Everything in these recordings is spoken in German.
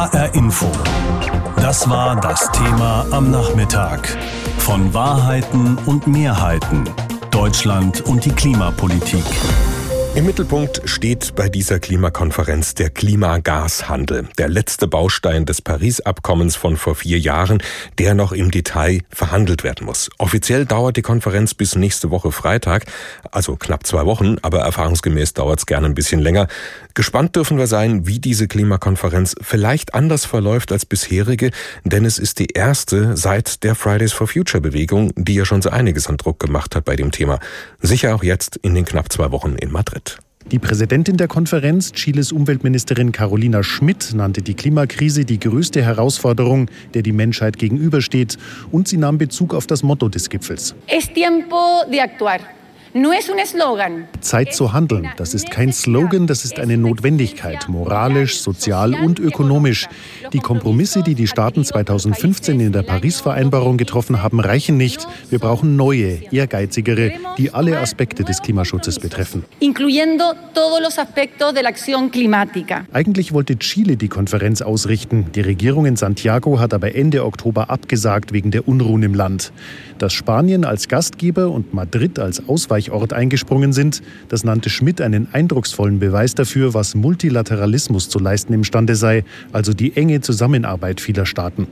HR Info. Das war das Thema am Nachmittag. Von Wahrheiten und Mehrheiten. Deutschland und die Klimapolitik. Im Mittelpunkt steht bei dieser Klimakonferenz der Klimagashandel, der letzte Baustein des Paris-Abkommens von vor vier Jahren, der noch im Detail verhandelt werden muss. Offiziell dauert die Konferenz bis nächste Woche Freitag, also knapp zwei Wochen, aber erfahrungsgemäß dauert es gerne ein bisschen länger. Gespannt dürfen wir sein, wie diese Klimakonferenz vielleicht anders verläuft als bisherige, denn es ist die erste seit der Fridays for Future Bewegung, die ja schon so einiges an Druck gemacht hat bei dem Thema. Sicher auch jetzt in den knapp zwei Wochen in Madrid. Die Präsidentin der Konferenz, Chiles Umweltministerin Carolina Schmidt, nannte die Klimakrise die größte Herausforderung, der die Menschheit gegenübersteht, und sie nahm Bezug auf das Motto des Gipfels. Es tiempo de actuar. Zeit zu handeln, das ist kein Slogan, das ist eine Notwendigkeit, moralisch, sozial und ökonomisch. Die Kompromisse, die die Staaten 2015 in der Paris-Vereinbarung getroffen haben, reichen nicht. Wir brauchen neue, ehrgeizigere, die alle Aspekte des Klimaschutzes betreffen. Eigentlich wollte Chile die Konferenz ausrichten. Die Regierung in Santiago hat aber Ende Oktober abgesagt wegen der Unruhen im Land. Dass Spanien als Gastgeber und Madrid als Ausweichland Ausweichort eingesprungen sind. Das nannte Schmidt einen eindrucksvollen Beweis dafür, was Multilateralismus zu leisten imstande sei, also die enge Zusammenarbeit vieler Staaten.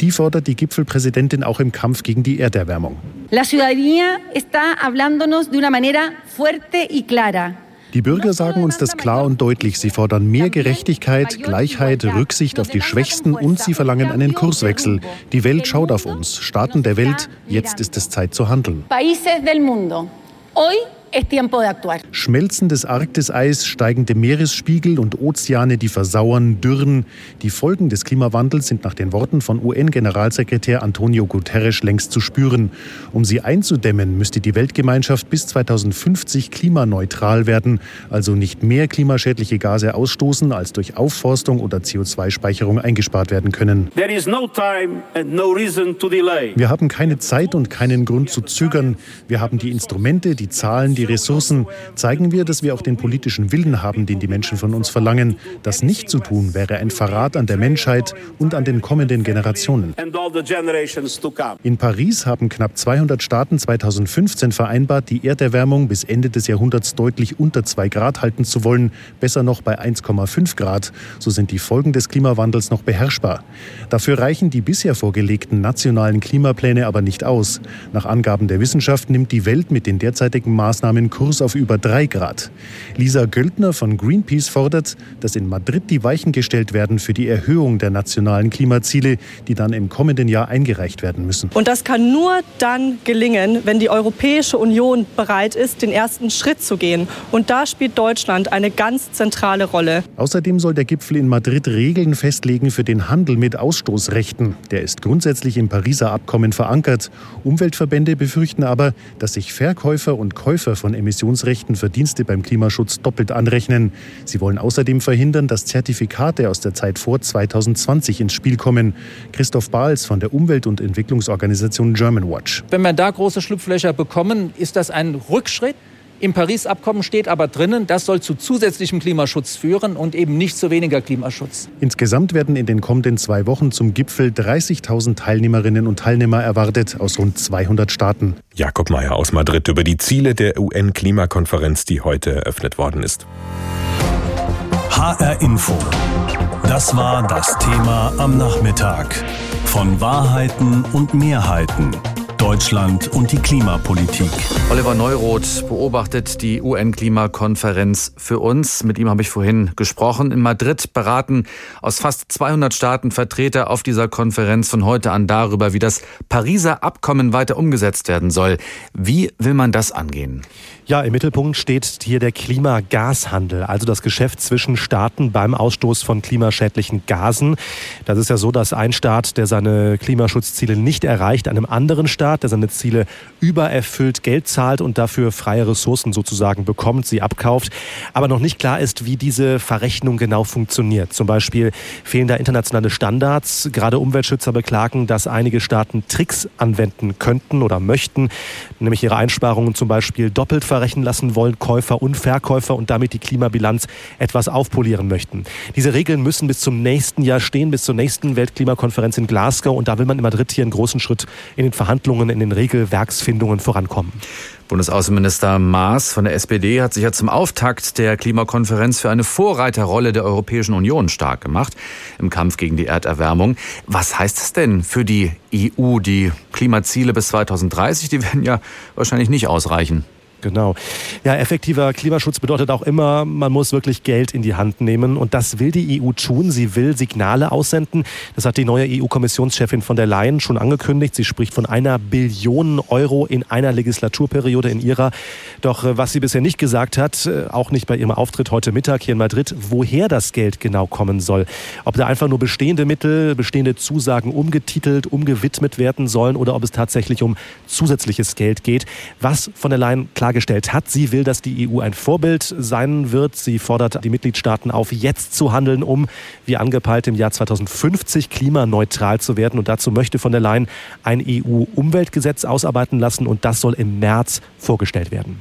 Die fordert die Gipfelpräsidentin auch im Kampf gegen die Erderwärmung. La ciudadanía está hablándonos de una manera fuerte y clara. Die Bürger sagen uns das klar und deutlich. Sie fordern mehr Gerechtigkeit, Gleichheit, Rücksicht auf die Schwächsten und sie verlangen einen Kurswechsel. Die Welt schaut auf uns. Staaten der Welt, jetzt ist es Zeit zu handeln. Hoy es tiempo de actuar. Schmelzendes Arktiseis, steigende Meeresspiegel und Ozeane, die versauern, dürren. Die Folgen des Klimawandels sind nach den Worten von UN-Generalsekretär Antonio Guterres längst zu spüren. Um sie einzudämmen, müsste die Weltgemeinschaft bis 2050 klimaneutral werden, also nicht mehr klimaschädliche Gase ausstoßen, als durch Aufforstung oder CO2-Speicherung eingespart werden können. No no Wir haben keine Zeit und keinen Grund zu zögern. Wir haben die Instrumente, die Zahlen, die Ressourcen, zeigen wir, dass wir auch den politischen Willen haben, den die Menschen von uns verlangen. Das nicht zu tun, wäre ein Verrat an der Menschheit und an den kommenden Generationen. In Paris haben knapp 200 Staaten 2015 vereinbart, die Erderwärmung bis Ende des Jahrhunderts deutlich unter 2 Grad halten zu wollen, besser noch bei 1,5 Grad. So sind die Folgen des Klimawandels noch beherrschbar. Dafür reichen die bisher vorgelegten nationalen Klimapläne aber nicht aus. Nach Angaben der Wissenschaft nimmt die Welt mit den derzeitigen Maßnahmen Maßnahmen Kurs auf über drei Grad. Lisa Göldner von Greenpeace fordert, dass in Madrid die Weichen gestellt werden für die Erhöhung der nationalen Klimaziele, die dann im kommenden Jahr eingereicht werden müssen. Und das kann nur dann gelingen, wenn die Europäische Union bereit ist, den ersten Schritt zu gehen. Und da spielt Deutschland eine ganz zentrale Rolle. Außerdem soll der Gipfel in Madrid Regeln festlegen für den Handel mit Ausstoßrechten. Der ist grundsätzlich im Pariser Abkommen verankert. Umweltverbände befürchten aber, dass sich Verkäufer und Käufer von Emissionsrechten für Dienste beim Klimaschutz doppelt anrechnen. Sie wollen außerdem verhindern, dass Zertifikate aus der Zeit vor 2020 ins Spiel kommen. Christoph Bahls von der Umwelt- und Entwicklungsorganisation Germanwatch. Wenn wir da große Schlupflöcher bekommen, ist das ein Rückschritt. Im Paris-Abkommen steht aber drinnen, das soll zu zusätzlichem Klimaschutz führen und eben nicht zu weniger Klimaschutz. Insgesamt werden in den kommenden zwei Wochen zum Gipfel 30.000 Teilnehmerinnen und Teilnehmer erwartet aus rund 200 Staaten. Jakob Mayer aus Madrid über die Ziele der UN-Klimakonferenz, die heute eröffnet worden ist. HR Info. Das war das Thema am Nachmittag. Von Wahrheiten und Mehrheiten. Deutschland und die Klimapolitik. Oliver Neuroth beobachtet die UN-Klimakonferenz für uns. Mit ihm habe ich vorhin gesprochen. In Madrid beraten aus fast 200 Staaten Vertreter auf dieser Konferenz von heute an darüber, wie das Pariser Abkommen weiter umgesetzt werden soll. Wie will man das angehen? Ja, im Mittelpunkt steht hier der Klimagashandel, also das Geschäft zwischen Staaten beim Ausstoß von klimaschädlichen Gasen. Das ist ja so, dass ein Staat, der seine Klimaschutzziele nicht erreicht, einem anderen Staat, der seine Ziele übererfüllt, Geld zahlt und dafür freie Ressourcen sozusagen bekommt, sie abkauft. Aber noch nicht klar ist, wie diese Verrechnung genau funktioniert. Zum Beispiel fehlen da internationale Standards. Gerade Umweltschützer beklagen, dass einige Staaten Tricks anwenden könnten oder möchten, nämlich ihre Einsparungen zum Beispiel doppelt verrechnen verrechnen lassen wollen, Käufer und Verkäufer und damit die Klimabilanz etwas aufpolieren möchten. Diese Regeln müssen bis zum nächsten Jahr stehen, bis zur nächsten Weltklimakonferenz in Glasgow und da will man in Madrid hier einen großen Schritt in den Verhandlungen, in den Regelwerksfindungen vorankommen. Bundesaußenminister Maas von der SPD hat sich ja zum Auftakt der Klimakonferenz für eine Vorreiterrolle der Europäischen Union stark gemacht im Kampf gegen die Erderwärmung. Was heißt das denn für die EU? Die Klimaziele bis 2030, die werden ja wahrscheinlich nicht ausreichen. Genau. Ja, effektiver Klimaschutz bedeutet auch immer, man muss wirklich Geld in die Hand nehmen. Und das will die EU tun. Sie will Signale aussenden. Das hat die neue EU-Kommissionschefin von der Leyen schon angekündigt. Sie spricht von einer Billion Euro in einer Legislaturperiode in ihrer. Doch äh, was sie bisher nicht gesagt hat, äh, auch nicht bei ihrem Auftritt heute Mittag hier in Madrid, woher das Geld genau kommen soll. Ob da einfach nur bestehende Mittel, bestehende Zusagen umgetitelt, umgewidmet werden sollen oder ob es tatsächlich um zusätzliches Geld geht. Was von der Leyen klar klargestellt hat. Sie will, dass die EU ein Vorbild sein wird. Sie fordert die Mitgliedstaaten auf, jetzt zu handeln, um, wie angepeilt, im Jahr 2050 klimaneutral zu werden. Und dazu möchte von der Leyen ein EU-Umweltgesetz ausarbeiten lassen und das soll im März vorgestellt werden.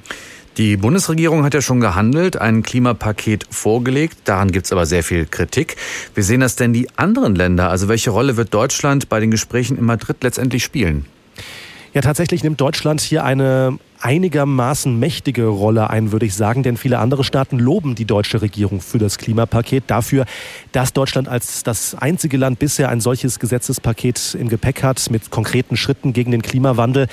Die Bundesregierung hat ja schon gehandelt, ein Klimapaket vorgelegt. Daran gibt es aber sehr viel Kritik. Wie sehen das denn die anderen Länder? Also welche Rolle wird Deutschland bei den Gesprächen in Madrid letztendlich spielen? Ja, tatsächlich nimmt Deutschland hier eine einigermaßen mächtige Rolle ein, würde ich sagen, denn viele andere Staaten loben die deutsche Regierung für das Klimapaket, dafür, dass Deutschland als das einzige Land bisher ein solches Gesetzespaket im Gepäck hat mit konkreten Schritten gegen den Klimawandel.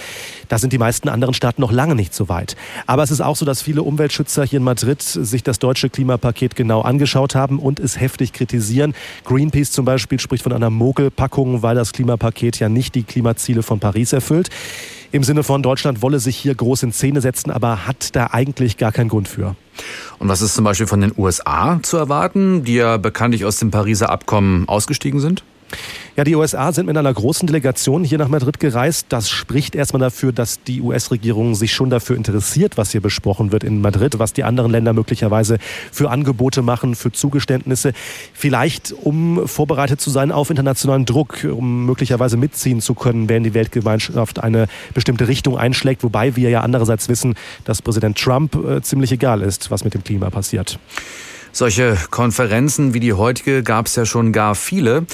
Da sind die meisten anderen Staaten noch lange nicht so weit. Aber es ist auch so, dass viele Umweltschützer hier in Madrid sich das deutsche Klimapaket genau angeschaut haben und es heftig kritisieren. Greenpeace zum Beispiel spricht von einer Mogelpackung, weil das Klimapaket ja nicht die Klimaziele von Paris erfüllt im Sinne von Deutschland wolle sich hier groß in Szene setzen, aber hat da eigentlich gar keinen Grund für. Und was ist zum Beispiel von den USA zu erwarten, die ja bekanntlich aus dem Pariser Abkommen ausgestiegen sind? Ja, die USA sind mit einer großen Delegation hier nach Madrid gereist. Das spricht erstmal dafür, dass die US-Regierung sich schon dafür interessiert, was hier besprochen wird in Madrid, was die anderen Länder möglicherweise für Angebote machen, für Zugeständnisse. Vielleicht, um vorbereitet zu sein auf internationalen Druck, um möglicherweise mitziehen zu können, wenn die Weltgemeinschaft eine bestimmte Richtung einschlägt. Wobei wir ja andererseits wissen, dass Präsident Trump äh, ziemlich egal ist, was mit dem Klima passiert. Solche Konferenzen wie die heutige gab es ja schon gar viele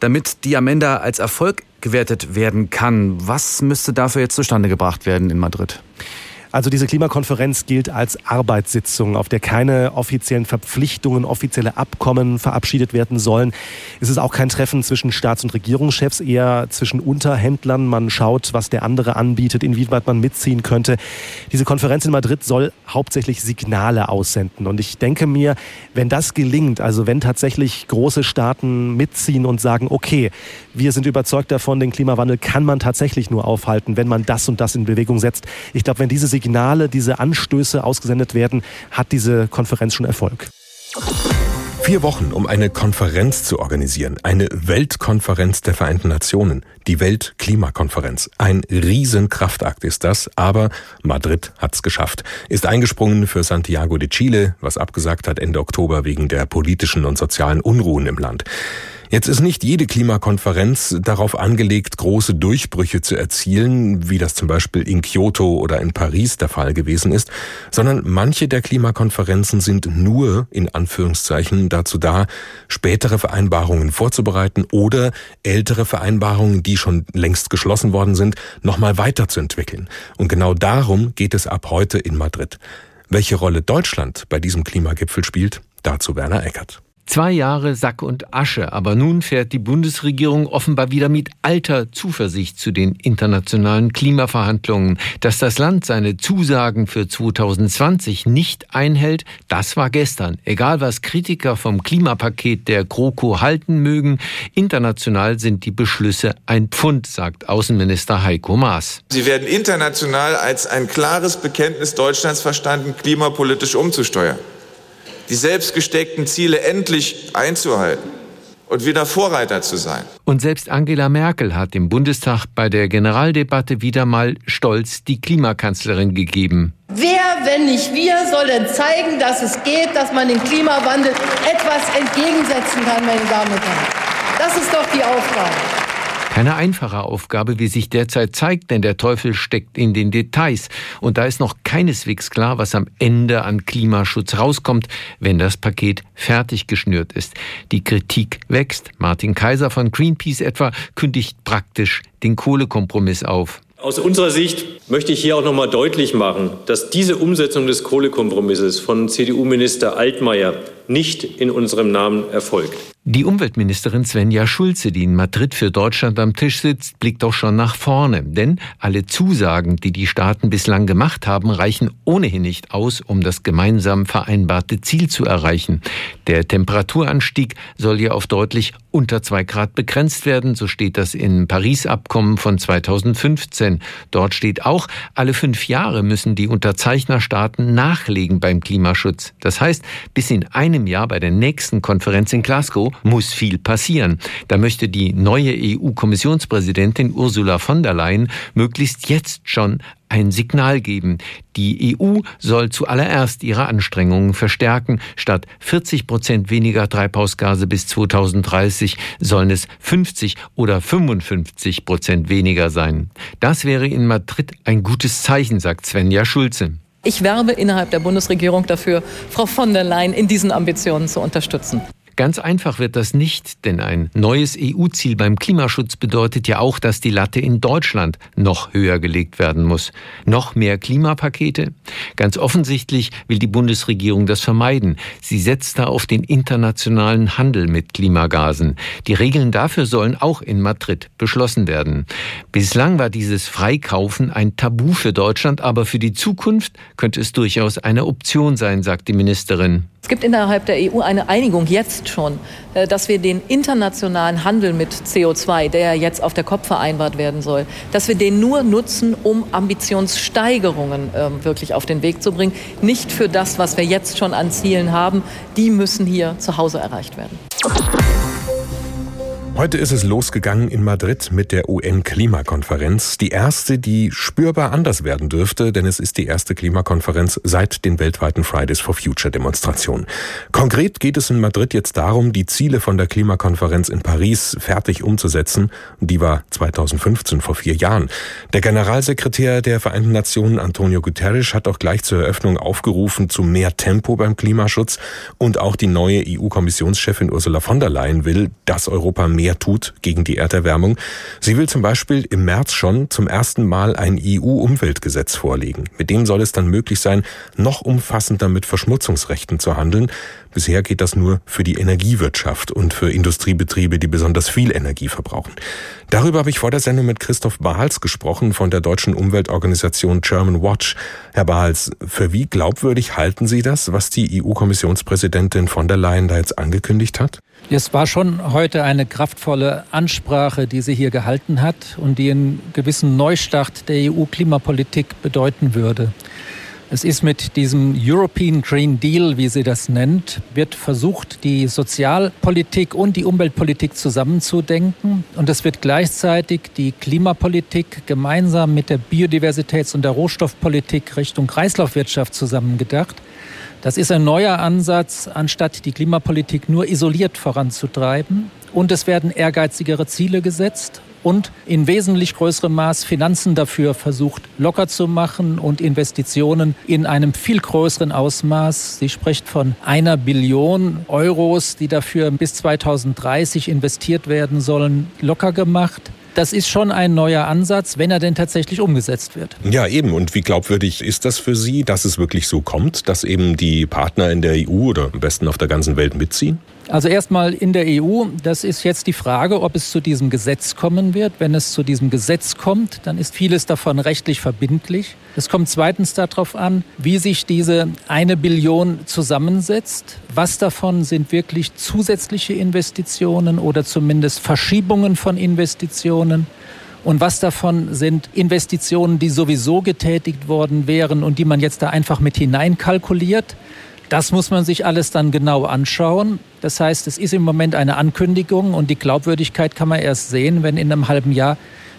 damit die am Ende als Erfolg gewertet werden kann. Was müsste dafür jetzt zustande gebracht werden in Madrid? Also diese Klimakonferenz gilt als Arbeitssitzung, auf der keine offiziellen Verpflichtungen, offizielle Abkommen verabschiedet werden sollen. Es ist auch kein Treffen zwischen Staats- und Regierungschefs, eher zwischen Unterhändlern. Man schaut, was der andere anbietet, inwieweit man mitziehen könnte. Diese Konferenz in Madrid soll hauptsächlich Signale aussenden. Und ich denke mir, wenn das gelingt, also wenn tatsächlich große Staaten mitziehen und sagen, okay, wir sind überzeugt davon, den Klimawandel kann man tatsächlich nur aufhalten, wenn man das und das in Bewegung setzt. Ich glaube, wenn diese Signale, diese Anstöße ausgesendet werden, hat diese Konferenz schon Erfolg. Vier Wochen, um eine Konferenz zu organisieren. Eine Weltkonferenz der Vereinten Nationen. Die Weltklimakonferenz. Ein Riesenkraftakt ist das, aber Madrid hat's geschafft. Ist eingesprungen für Santiago de Chile, was abgesagt hat Ende Oktober wegen der politischen und sozialen Unruhen im Land. Jetzt ist nicht jede Klimakonferenz darauf angelegt, große Durchbrüche zu erzielen, wie das zum Beispiel in Kyoto oder in Paris der Fall gewesen ist, sondern manche der Klimakonferenzen sind nur in Anführungszeichen dazu da, spätere Vereinbarungen vorzubereiten oder ältere Vereinbarungen, die schon längst geschlossen worden sind, nochmal weiterzuentwickeln. Und genau darum geht es ab heute in Madrid. Welche Rolle Deutschland bei diesem Klimagipfel spielt, dazu Werner Eckert. Zwei Jahre Sack und Asche, aber nun fährt die Bundesregierung offenbar wieder mit alter Zuversicht zu den internationalen Klimaverhandlungen. Dass das Land seine Zusagen für 2020 nicht einhält, das war gestern. Egal was Kritiker vom Klimapaket der GroKo halten mögen, international sind die Beschlüsse ein Pfund, sagt Außenminister Heiko Maas. Sie werden international als ein klares Bekenntnis Deutschlands verstanden, klimapolitisch umzusteuern die selbst gesteckten Ziele endlich einzuhalten und wieder Vorreiter zu sein. Und selbst Angela Merkel hat im Bundestag bei der Generaldebatte wieder mal stolz die Klimakanzlerin gegeben. Wer, wenn nicht wir, soll denn zeigen, dass es geht, dass man dem Klimawandel etwas entgegensetzen kann, meine Damen und Herren? Das ist doch die Aufgabe. Keine einfache Aufgabe, wie sich derzeit zeigt, denn der Teufel steckt in den Details. Und da ist noch keineswegs klar, was am Ende an Klimaschutz rauskommt, wenn das Paket fertig geschnürt ist. Die Kritik wächst. Martin Kaiser von Greenpeace etwa kündigt praktisch den Kohlekompromiss auf. Aus unserer Sicht möchte ich hier auch noch mal deutlich machen, dass diese Umsetzung des Kohlekompromisses von CDU-Minister Altmaier nicht in unserem Namen erfolgt. Die Umweltministerin Svenja Schulze, die in Madrid für Deutschland am Tisch sitzt, blickt doch schon nach vorne. Denn alle Zusagen, die die Staaten bislang gemacht haben, reichen ohnehin nicht aus, um das gemeinsam vereinbarte Ziel zu erreichen. Der Temperaturanstieg soll ja auf deutlich unter zwei Grad begrenzt werden. So steht das im Paris-Abkommen von 2015. Dort steht auch, alle fünf Jahre müssen die Unterzeichnerstaaten nachlegen beim Klimaschutz. Das heißt, bis in einem Jahr bei der nächsten Konferenz in Glasgow muss viel passieren. Da möchte die neue EU-Kommissionspräsidentin Ursula von der Leyen möglichst jetzt schon ein Signal geben. Die EU soll zuallererst ihre Anstrengungen verstärken. Statt 40 Prozent weniger Treibhausgase bis 2030 sollen es 50 oder 55 Prozent weniger sein. Das wäre in Madrid ein gutes Zeichen, sagt Svenja Schulze. Ich werbe innerhalb der Bundesregierung dafür, Frau von der Leyen in diesen Ambitionen zu unterstützen. Ganz einfach wird das nicht, denn ein neues EU-Ziel beim Klimaschutz bedeutet ja auch, dass die Latte in Deutschland noch höher gelegt werden muss. Noch mehr Klimapakete? Ganz offensichtlich will die Bundesregierung das vermeiden. Sie setzt da auf den internationalen Handel mit Klimagasen. Die Regeln dafür sollen auch in Madrid beschlossen werden. Bislang war dieses Freikaufen ein Tabu für Deutschland, aber für die Zukunft könnte es durchaus eine Option sein, sagt die Ministerin. Es gibt innerhalb der EU eine Einigung jetzt schon, äh, dass wir den internationalen Handel mit CO2, der jetzt auf der COP vereinbart werden soll, dass wir den nur nutzen, um Ambitionssteigerungen ähm, wirklich auf den Weg zu bringen, nicht für das, was wir jetzt schon an Zielen haben. Die müssen hier zu Hause erreicht werden. Heute ist es losgegangen in Madrid mit der UN-Klimakonferenz. Die erste, die spürbar anders werden dürfte, denn es ist die erste Klimakonferenz seit den weltweiten Fridays for Future Demonstrationen. Konkret geht es in Madrid jetzt darum, die Ziele von der Klimakonferenz in Paris fertig umzusetzen. Die war 2015 vor vier Jahren. Der Generalsekretär der Vereinten Nationen, Antonio Guterres, hat auch gleich zur Eröffnung aufgerufen zu mehr Tempo beim Klimaschutz. Und auch die neue EU-Kommissionschefin Ursula von der Leyen will, dass Europa mehr mehr tut gegen die Erderwärmung. Sie will zum Beispiel im März schon zum ersten Mal ein EU-Umweltgesetz vorlegen. Mit dem soll es dann möglich sein, noch umfassender mit Verschmutzungsrechten zu handeln. Bisher geht das nur für die Energiewirtschaft und für Industriebetriebe, die besonders viel Energie verbrauchen. Darüber habe ich vor der Sendung mit Christoph Bahls gesprochen von der deutschen Umweltorganisation German Watch. Herr Bahls, für wie glaubwürdig halten Sie das, was die EU-Kommissionspräsidentin von der Leyen da jetzt angekündigt hat? Es war schon heute eine kraftvolle Ansprache, die sie hier gehalten hat und die einen gewissen Neustart der EU-Klimapolitik bedeuten würde. Es ist mit diesem European Green Deal, wie sie das nennt, wird versucht, die Sozialpolitik und die Umweltpolitik zusammenzudenken. Und es wird gleichzeitig die Klimapolitik gemeinsam mit der Biodiversitäts- und der Rohstoffpolitik Richtung Kreislaufwirtschaft zusammengedacht. Das ist ein neuer Ansatz, anstatt die Klimapolitik nur isoliert voranzutreiben. Und es werden ehrgeizigere Ziele gesetzt und in wesentlich größerem Maß Finanzen dafür versucht locker zu machen und Investitionen in einem viel größeren Ausmaß. Sie spricht von einer Billion Euros, die dafür bis 2030 investiert werden sollen, locker gemacht das ist schon ein neuer Ansatz, wenn er denn tatsächlich umgesetzt wird. Ja, eben. Und wie glaubwürdig ist das für Sie, dass es wirklich so kommt, dass eben die Partner in der EU oder am besten auf der ganzen Welt mitziehen? Also erstmal in der EU, das ist jetzt die Frage, ob es zu diesem Gesetz kommen wird. Wenn es zu diesem Gesetz kommt, dann ist vieles davon rechtlich verbindlich. Es kommt zweitens darauf an, wie sich diese eine Billion zusammensetzt. Was davon sind wirklich zusätzliche Investitionen oder zumindest Verschiebungen von Investitionen? Und was davon sind Investitionen, die sowieso getätigt worden wären und die man jetzt da einfach mit hineinkalkuliert? Das muss man sich alles dann genau anschauen. Das heißt, es ist im Moment eine Ankündigung und die Glaubwürdigkeit kann man erst sehen, wenn in einem halben Jahr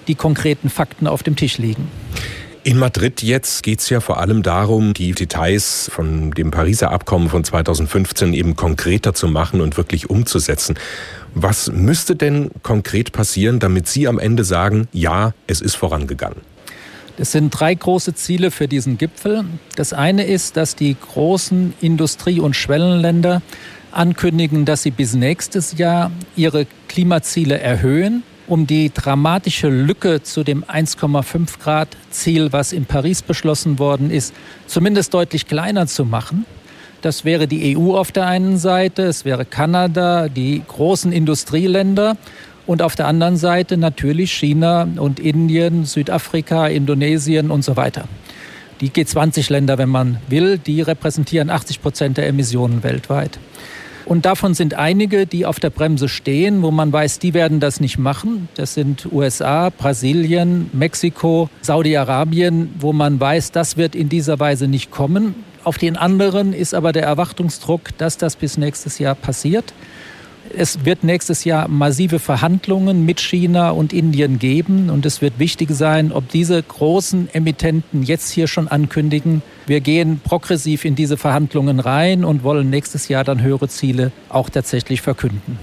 die konkreten Fakten auf dem Tisch liegen. In Madrid jetzt geht es ja vor allem darum, die Details von dem Pariser Abkommen von 2015 eben konkreter zu machen und wirklich umzusetzen. Was müsste denn konkret passieren, damit Sie am Ende sagen, ja, es ist vorangegangen? Es sind drei große Ziele für diesen Gipfel. Das eine ist, dass die großen Industrie- und Schwellenländer ankündigen, dass sie bis nächstes Jahr ihre Klimaziele erhöhen, um die dramatische Lücke zu dem 1,5 Grad Ziel, was in Paris beschlossen worden ist, zumindest deutlich kleiner zu machen. Das wäre die EU auf der einen Seite, es wäre Kanada, die großen Industrieländer und auf der anderen Seite natürlich China und Indien, Südafrika, Indonesien und so weiter. Die G20-Länder, wenn man will, die repräsentieren 80 Prozent der Emissionen weltweit. Und davon sind einige, die auf der Bremse stehen, wo man weiß, die werden das nicht machen. Das sind USA, Brasilien, Mexiko, Saudi-Arabien, wo man weiß, das wird in dieser Weise nicht kommen. Auf den anderen ist aber der Erwartungsdruck, dass das bis nächstes Jahr passiert. Es wird nächstes Jahr massive Verhandlungen mit China und Indien geben und es wird wichtig sein, ob diese großen Emittenten jetzt hier schon ankündigen, wir gehen progressiv in diese Verhandlungen rein und wollen nächstes Jahr dann höhere Ziele auch tatsächlich verkünden.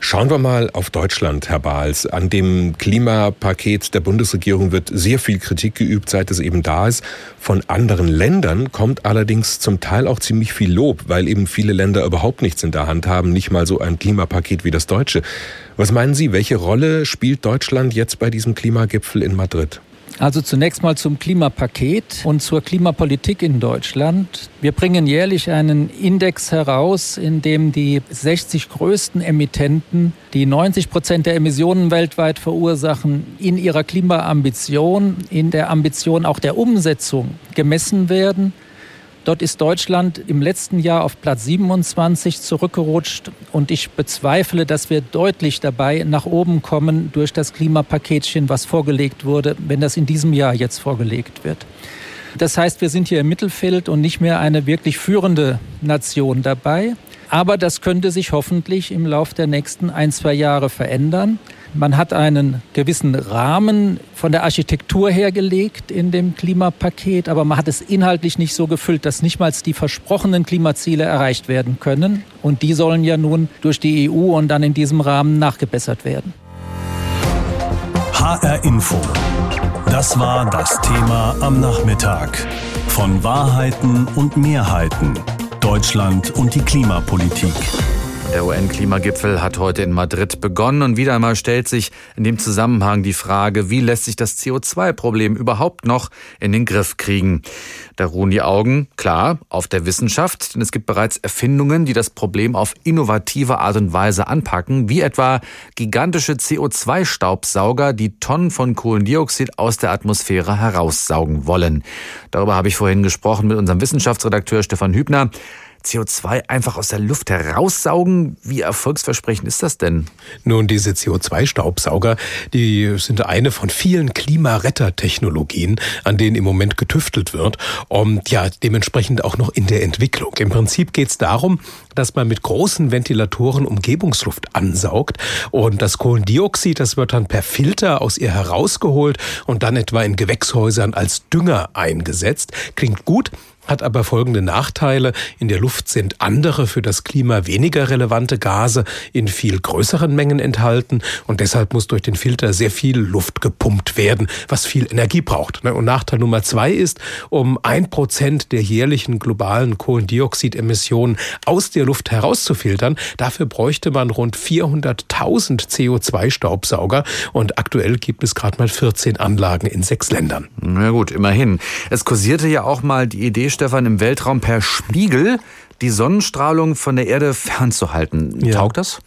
Schauen wir mal auf Deutschland, Herr Bahls. An dem Klimapaket der Bundesregierung wird sehr viel Kritik geübt, seit es eben da ist. Von anderen Ländern kommt allerdings zum Teil auch ziemlich viel Lob, weil eben viele Länder überhaupt nichts in der Hand haben, nicht mal so ein Klimapaket wie das deutsche. Was meinen Sie, welche Rolle spielt Deutschland jetzt bei diesem Klimagipfel in Madrid? Also zunächst mal zum Klimapaket und zur Klimapolitik in Deutschland. Wir bringen jährlich einen Index heraus, in dem die 60 größten Emittenten, die 90 Prozent der Emissionen weltweit verursachen, in ihrer Klimaambition, in der Ambition auch der Umsetzung gemessen werden. Dort ist Deutschland im letzten Jahr auf Platz 27 zurückgerutscht und ich bezweifle, dass wir deutlich dabei nach oben kommen durch das Klimapaketchen, was vorgelegt wurde, wenn das in diesem Jahr jetzt vorgelegt wird. Das heißt, wir sind hier im Mittelfeld und nicht mehr eine wirklich führende Nation dabei. Aber das könnte sich hoffentlich im Laufe der nächsten ein, zwei Jahre verändern. Man hat einen gewissen Rahmen von der Architektur hergelegt in dem Klimapaket, aber man hat es inhaltlich nicht so gefüllt, dass nicht mal die versprochenen Klimaziele erreicht werden können. Und die sollen ja nun durch die EU und dann in diesem Rahmen nachgebessert werden. HR Info. Das war das Thema am Nachmittag. Von Wahrheiten und Mehrheiten. Deutschland und die Klimapolitik. Der UN-Klimagipfel hat heute in Madrid begonnen und wieder einmal stellt sich in dem Zusammenhang die Frage, wie lässt sich das CO2-Problem überhaupt noch in den Griff kriegen? Da ruhen die Augen, klar, auf der Wissenschaft, denn es gibt bereits Erfindungen, die das Problem auf innovative Art und Weise anpacken, wie etwa gigantische CO2-Staubsauger, die Tonnen von Kohlendioxid aus der Atmosphäre heraussaugen wollen. Darüber habe ich vorhin gesprochen mit unserem Wissenschaftsredakteur Stefan Hübner. CO2 einfach aus der Luft heraussaugen? Wie erfolgsversprechend ist das denn? Nun, diese CO2-Staubsauger, die sind eine von vielen Klimarettertechnologien, an denen im Moment getüftelt wird und ja, dementsprechend auch noch in der Entwicklung. Im Prinzip geht es darum, dass man mit großen Ventilatoren Umgebungsluft ansaugt und das Kohlendioxid, das wird dann per Filter aus ihr herausgeholt und dann etwa in Gewächshäusern als Dünger eingesetzt. Klingt gut, hat aber folgende Nachteile. In der Luft sind andere für das Klima weniger relevante Gase in viel größeren Mengen enthalten und deshalb muss durch den Filter sehr viel Luft gepumpt werden, was viel Energie braucht. Ne? Und Nachteil Nummer zwei ist, um ein Prozent der jährlichen globalen Kohlendioxidemissionen aus der Luft herauszufiltern, dafür bräuchte man rund 400.000 CO2-Staubsauger und aktuell gibt es gerade mal 14 Anlagen in sechs Ländern. Na gut, immerhin. Es kursierte ja auch mal die Idee, Stefan, im Weltraum per Spiegel die Sonnenstrahlung von der Erde fernzuhalten. Ja. Taugt das?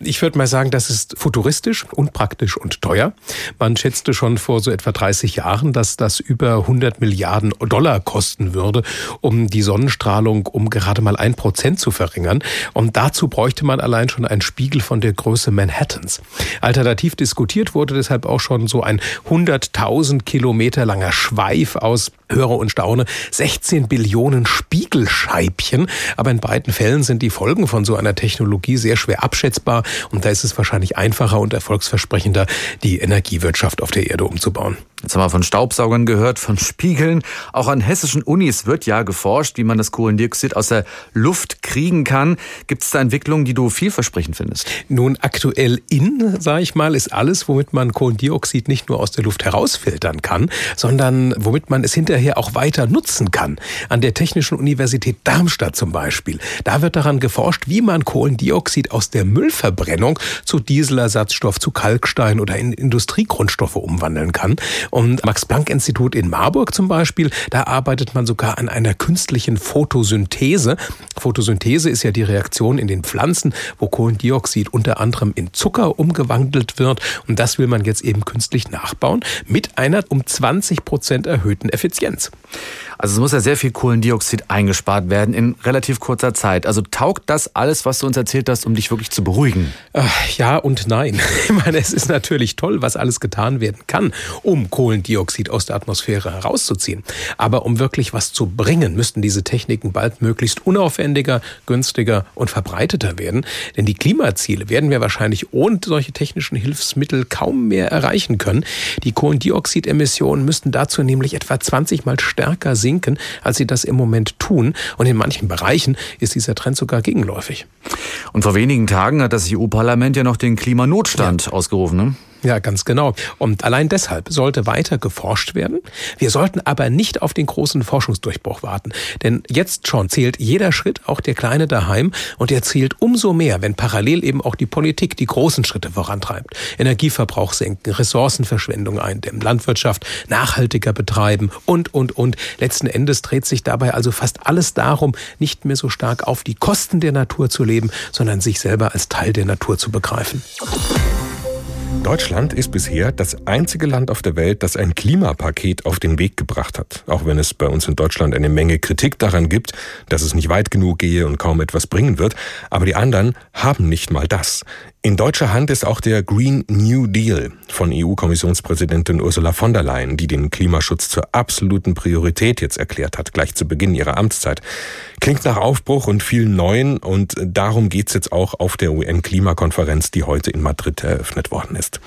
Ich würde mal sagen, das ist futuristisch, unpraktisch und teuer. Man schätzte schon vor so etwa 30 Jahren, dass das über 100 Milliarden Dollar kosten würde, um die Sonnenstrahlung um gerade mal ein Prozent zu verringern. Und dazu bräuchte man allein schon einen Spiegel von der Größe Manhattans. Alternativ diskutiert wurde deshalb auch schon so ein 100.000 Kilometer langer Schweif aus höre und staune, 16 Billionen Spiegelscheibchen, Aber in beiden Fällen sind die Folgen von so einer Technologie sehr schwer abschätzbar und da ist es wahrscheinlich einfacher und erfolgsversprechender, die Energiewirtschaft auf der Erde umzubauen. Jetzt haben wir von Staubsaugern gehört, von Spiegeln. Auch an hessischen Unis wird ja geforscht, wie man das Kohlendioxid aus der Luft kriegen kann. Gibt es da Entwicklungen, die du vielversprechend findest? Nun, aktuell in, sage ich mal, ist alles, womit man Kohlendioxid nicht nur aus der Luft herausfiltern kann, sondern womit man es hinterher auch weiter nutzen kann. An der Technischen Universität Darmstadt zum Beispiel. Da wird daran geforscht, wie man Kohlendioxid aus der Müllverbrennung zu Dieselersatzstoff, zu Kalkstein oder in Industriegrundstoffe umwandeln kann. Und Max-Planck-Institut in Marburg zum Beispiel, da arbeitet man sogar an einer künstlichen Photosynthese. Photosynthese ist ja die Reaktion in den Pflanzen, wo Kohlendioxid unter anderem in Zucker umgewandelt wird. Und das will man jetzt eben künstlich nachbauen mit einer um 20 Prozent erhöhten Effizienz. Also es muss ja sehr viel Kohlendioxid eingespart werden in relativ kurzer Zeit. Also taugt das alles, was du uns erzählt hast, um dich wirklich zu beruhigen? Ja und nein. Ich meine, es ist natürlich toll, was alles getan werden kann, um Kohlendioxid aus der Atmosphäre herauszuziehen. Aber um wirklich was zu bringen, müssten diese Techniken bald möglichst unaufwendiger, günstiger und verbreiteter werden. Denn die Klimaziele werden wir wahrscheinlich ohne solche technischen Hilfsmittel kaum mehr erreichen können. Die Kohlendioxidemissionen müssten dazu nämlich etwa 20 mal stärker sinken sinken, als sie das im Moment tun. Und in manchen Bereichen ist dieser Trend sogar gegenläufig. Und vor wenigen Tagen hat das EU-Parlament ja noch den Klimanotstand ja. ausgerufen. Ne? Ja, ganz genau. Und allein deshalb sollte weiter geforscht werden. Wir sollten aber nicht auf den großen Forschungsdurchbruch warten. Denn jetzt schon zählt jeder Schritt, auch der kleine daheim. Und er zählt umso mehr, wenn parallel eben auch die Politik die großen Schritte vorantreibt. Energieverbrauch senken, Ressourcenverschwendung eindämmen, Landwirtschaft nachhaltiger betreiben und, und, und. Letzten Endes dreht sich dabei also fast alles darum, nicht mehr so stark auf die Kosten der Natur zu leben, sondern sich selber als Teil der Natur zu begreifen. Deutschland ist bisher das einzige Land auf der Welt, das ein Klimapaket auf den Weg gebracht hat. Auch wenn es bei uns in Deutschland eine Menge Kritik daran gibt, dass es nicht weit genug gehe und kaum etwas bringen wird. Aber die anderen haben nicht mal das. In deutscher Hand ist auch der Green New Deal von EU-Kommissionspräsidentin Ursula von der Leyen, die den Klimaschutz zur absoluten Priorität jetzt erklärt hat, gleich zu Beginn ihrer Amtszeit. Klingt nach Aufbruch und vielen Neuen und darum geht's jetzt auch auf der UN-Klimakonferenz, die heute in Madrid eröffnet worden ist.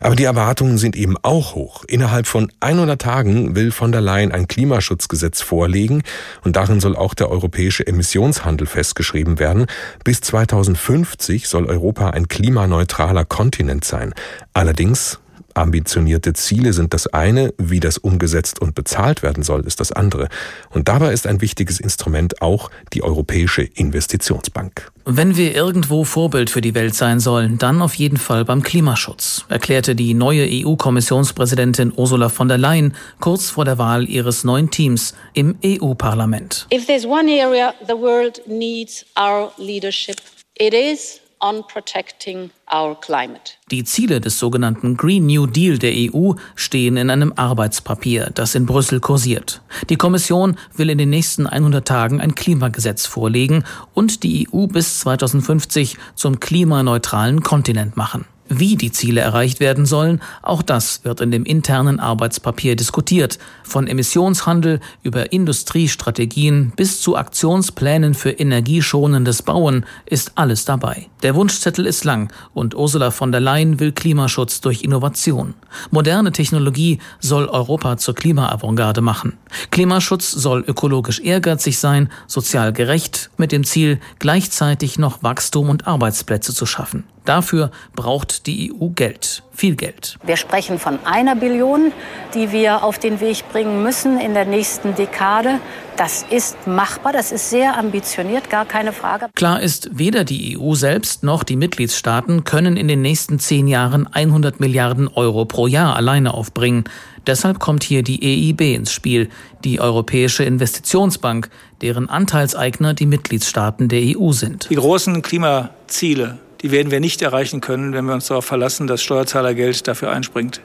Aber die Erwartungen sind eben auch hoch. Innerhalb von 100 Tagen will von der Leyen ein Klimaschutzgesetz vorlegen und darin soll auch der europäische Emissionshandel festgeschrieben werden. Bis 2050 soll Europa ein klimaneutraler Kontinent sein. Allerdings Ambitionierte Ziele sind das eine, wie das umgesetzt und bezahlt werden soll, ist das andere. Und dabei ist ein wichtiges Instrument auch die Europäische Investitionsbank. Wenn wir irgendwo Vorbild für die Welt sein sollen, dann auf jeden Fall beim Klimaschutz, erklärte die neue EU-Kommissionspräsidentin Ursula von der Leyen kurz vor der Wahl ihres neuen Teams im EU-Parlament. If there's one area the world needs our leadership, it is on protecting our climate. Die Ziele des sogenannten Green New Deal der EU stehen in einem Arbeitspapier, das in Brüssel kursiert. Die Kommission will in den nächsten 100 Tagen ein Klimagesetz vorlegen und die EU bis 2050 zum klimaneutralen Kontinent machen. Wie die Ziele erreicht werden sollen, auch das wird in dem internen Arbeitspapier diskutiert. Von Emissionshandel über Industriestrategien bis zu Aktionsplänen für energieschonendes Bauen ist alles dabei. Der Wunschzettel ist lang und Ursula von der Leyen will Klimaschutz durch Innovation. Moderne Technologie soll Europa zur Klimaavantgarde machen. Klimaschutz soll ökologisch ehrgeizig sein, sozial gerecht, mit dem Ziel, gleichzeitig noch Wachstum und Arbeitsplätze zu schaffen. Dafür braucht die EU Geld, viel Geld. Wir sprechen von einer Billion, die wir auf den Weg bringen müssen in der nächsten Dekade. Das ist machbar, das ist sehr ambitioniert, gar keine Frage. Klar ist, weder die EU selbst noch die Mitgliedstaaten können in den nächsten zehn Jahren 100 Milliarden Euro pro Jahr alleine aufbringen. Deshalb kommt hier die EIB ins Spiel, die Europäische Investitionsbank, deren Anteilseigner die Mitgliedstaaten der EU sind. Die großen Klimaziele die werden wir nicht erreichen können, wenn wir uns darauf verlassen, dass Steuerzahlergeld dafür einspringt.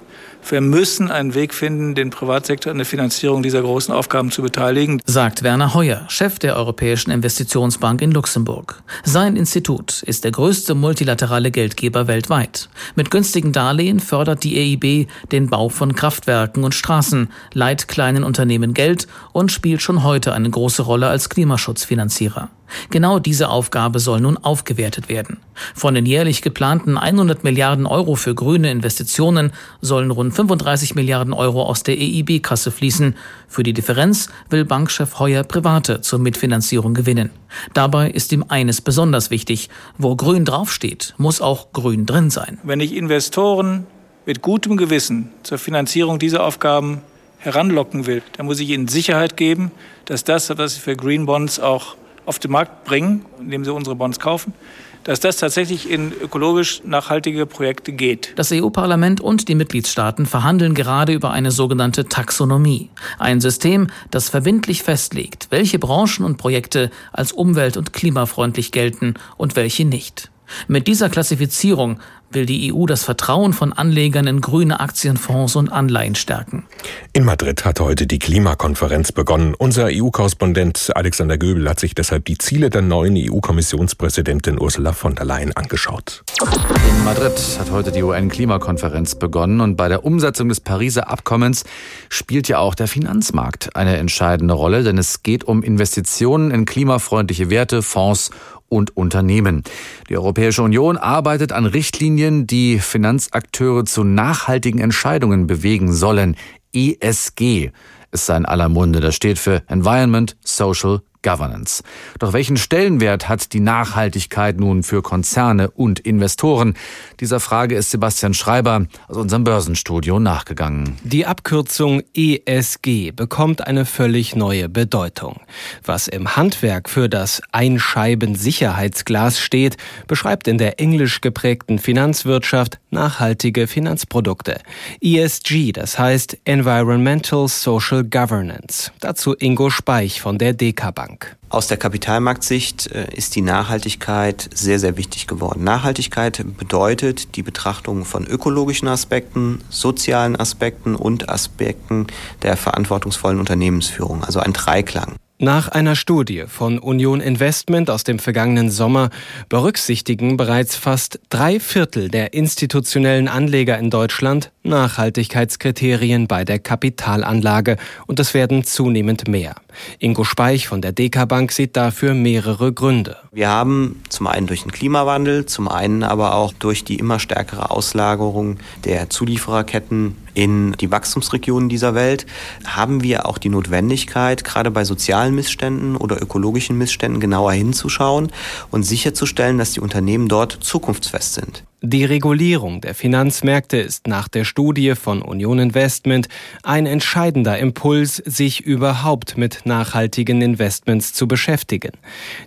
Wir müssen einen Weg finden, den Privatsektor an der Finanzierung dieser großen Aufgaben zu beteiligen, sagt Werner Heuer, Chef der Europäischen Investitionsbank in Luxemburg. Sein Institut ist der größte multilaterale Geldgeber weltweit. Mit günstigen Darlehen fördert die EIB den Bau von Kraftwerken und Straßen, leiht kleinen Unternehmen Geld und spielt schon heute eine große Rolle als Klimaschutzfinanzierer. Genau diese Aufgabe soll nun aufgewertet werden. Von den jährlich geplanten 100 Milliarden Euro für grüne Investitionen sollen rund 35 Milliarden Euro aus der EIB-Kasse fließen. Für die Differenz will Bankchef Heuer Private zur Mitfinanzierung gewinnen. Dabei ist ihm eines besonders wichtig. Wo grün draufsteht, muss auch grün drin sein. Wenn ich Investoren mit gutem Gewissen zur Finanzierung dieser Aufgaben heranlocken will, dann muss ich ihnen Sicherheit geben, dass das, was sie für Green Bonds auch auf den Markt bringen, indem sie unsere Bonds kaufen, dass das tatsächlich in ökologisch nachhaltige Projekte geht. Das EU-Parlament und die Mitgliedstaaten verhandeln gerade über eine sogenannte Taxonomie. Ein System, das verbindlich festlegt, welche Branchen und Projekte als umwelt- und klimafreundlich gelten und welche nicht. Mit dieser Klassifizierung will die EU das Vertrauen von Anlegern in grüne Aktienfonds und Anleihen stärken. In Madrid hat heute die Klimakonferenz begonnen. Unser EU-Korrespondent Alexander Göbel hat sich deshalb die Ziele der neuen EU-Kommissionspräsidentin Ursula von der Leyen angeschaut. In Madrid hat heute die UN-Klimakonferenz begonnen und bei der Umsetzung des Pariser Abkommens spielt ja auch der Finanzmarkt eine entscheidende Rolle, denn es geht um Investitionen in klimafreundliche Werte, Fonds und Unternehmen. Die Europäische Union arbeitet an Richtlinien, die Finanzakteure zu nachhaltigen Entscheidungen bewegen sollen. ESG ist sein aller Munde. Das steht für Environment, Social, Governance. Doch welchen Stellenwert hat die Nachhaltigkeit nun für Konzerne und Investoren? Dieser Frage ist Sebastian Schreiber aus unserem Börsenstudio nachgegangen. Die Abkürzung ESG bekommt eine völlig neue Bedeutung. Was im Handwerk für das Einscheiben-Sicherheitsglas steht, beschreibt in der englisch geprägten Finanzwirtschaft nachhaltige Finanzprodukte. ESG, das heißt Environmental Social Governance. Dazu Ingo Speich von der DK Bank. Bank. Aus der Kapitalmarktsicht äh, ist die Nachhaltigkeit sehr, sehr wichtig geworden. Nachhaltigkeit bedeutet die Betrachtung von ökologischen Aspekten, sozialen Aspekten und Aspekten der verantwortungsvollen Unternehmensführung, also ein Dreiklang. Nach einer Studie von Union Investment aus dem vergangenen Sommer berücksichtigen bereits fast drei Viertel der institutionellen Anleger in Deutschland Nachhaltigkeitskriterien bei der Kapitalanlage und es werden zunehmend mehr. Ingo Speich von der DK Bank sieht dafür mehrere Gründe. Wir haben zum einen durch den Klimawandel, zum einen aber auch durch die immer stärkere Auslagerung der Zuliefererketten in die Wachstumsregionen dieser Welt, haben wir auch die Notwendigkeit, gerade bei sozialen Missständen oder ökologischen Missständen genauer hinzuschauen und sicherzustellen, dass die Unternehmen dort zukunftsfest sind. Die Regulierung der Finanzmärkte ist nach der Studie von Union Investment ein entscheidender Impuls, sich überhaupt mit nachhaltigen Investments zu beschäftigen.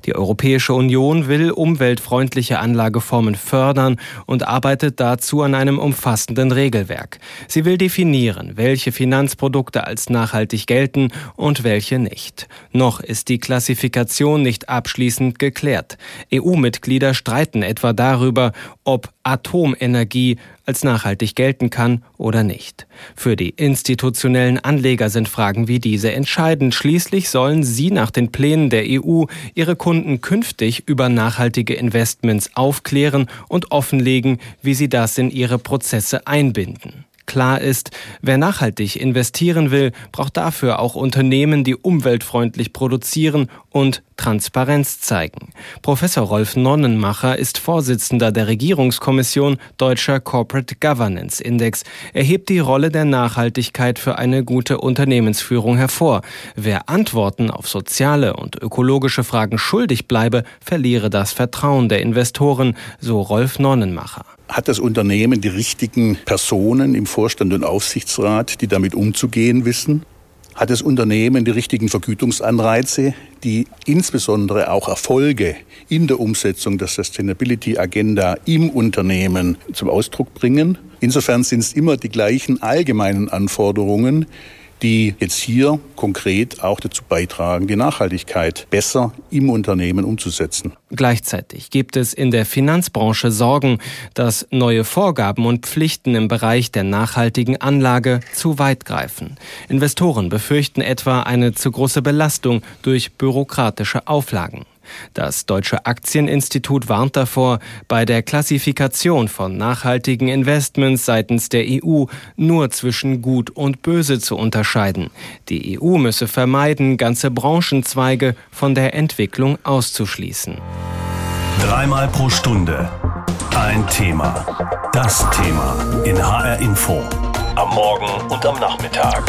Die Europäische Union will umweltfreundliche Anlageformen fördern und arbeitet dazu an einem umfassenden Regelwerk. Sie will definieren, welche Finanzprodukte als nachhaltig gelten und welche nicht. Noch ist die Klassifikation nicht abschließend geklärt. EU-Mitglieder streiten etwa darüber, ob Atomenergie als nachhaltig gelten kann oder nicht. Für die institutionellen Anleger sind Fragen wie diese entscheidend. Schließlich sollen sie nach den Plänen der EU ihre Kunden künftig über nachhaltige Investments aufklären und offenlegen, wie sie das in ihre Prozesse einbinden. Klar ist, wer nachhaltig investieren will, braucht dafür auch Unternehmen, die umweltfreundlich produzieren und Transparenz zeigen. Professor Rolf Nonnenmacher ist Vorsitzender der Regierungskommission Deutscher Corporate Governance Index. Er hebt die Rolle der Nachhaltigkeit für eine gute Unternehmensführung hervor. Wer Antworten auf soziale und ökologische Fragen schuldig bleibe, verliere das Vertrauen der Investoren, so Rolf Nonnenmacher. Hat das Unternehmen die richtigen Personen im Vorstand und Aufsichtsrat, die damit umzugehen wissen? Hat das Unternehmen die richtigen Vergütungsanreize, die insbesondere auch Erfolge in der Umsetzung der Sustainability Agenda im Unternehmen zum Ausdruck bringen? Insofern sind es immer die gleichen allgemeinen Anforderungen, die jetzt hier konkret auch dazu beitragen, die Nachhaltigkeit besser im Unternehmen umzusetzen. Gleichzeitig gibt es in der Finanzbranche Sorgen, dass neue Vorgaben und Pflichten im Bereich der nachhaltigen Anlage zu weit greifen. Investoren befürchten etwa eine zu große Belastung durch bürokratische Auflagen. Das Deutsche Aktieninstitut warnt davor, bei der Klassifikation von nachhaltigen Investments seitens der EU nur zwischen Gut und Böse zu unterscheiden. Die EU müsse vermeiden, ganze Branchenzweige von der Entwicklung auszuschließen. Dreimal pro Stunde ein Thema. Das Thema in HR Info. Am Morgen und am Nachmittag.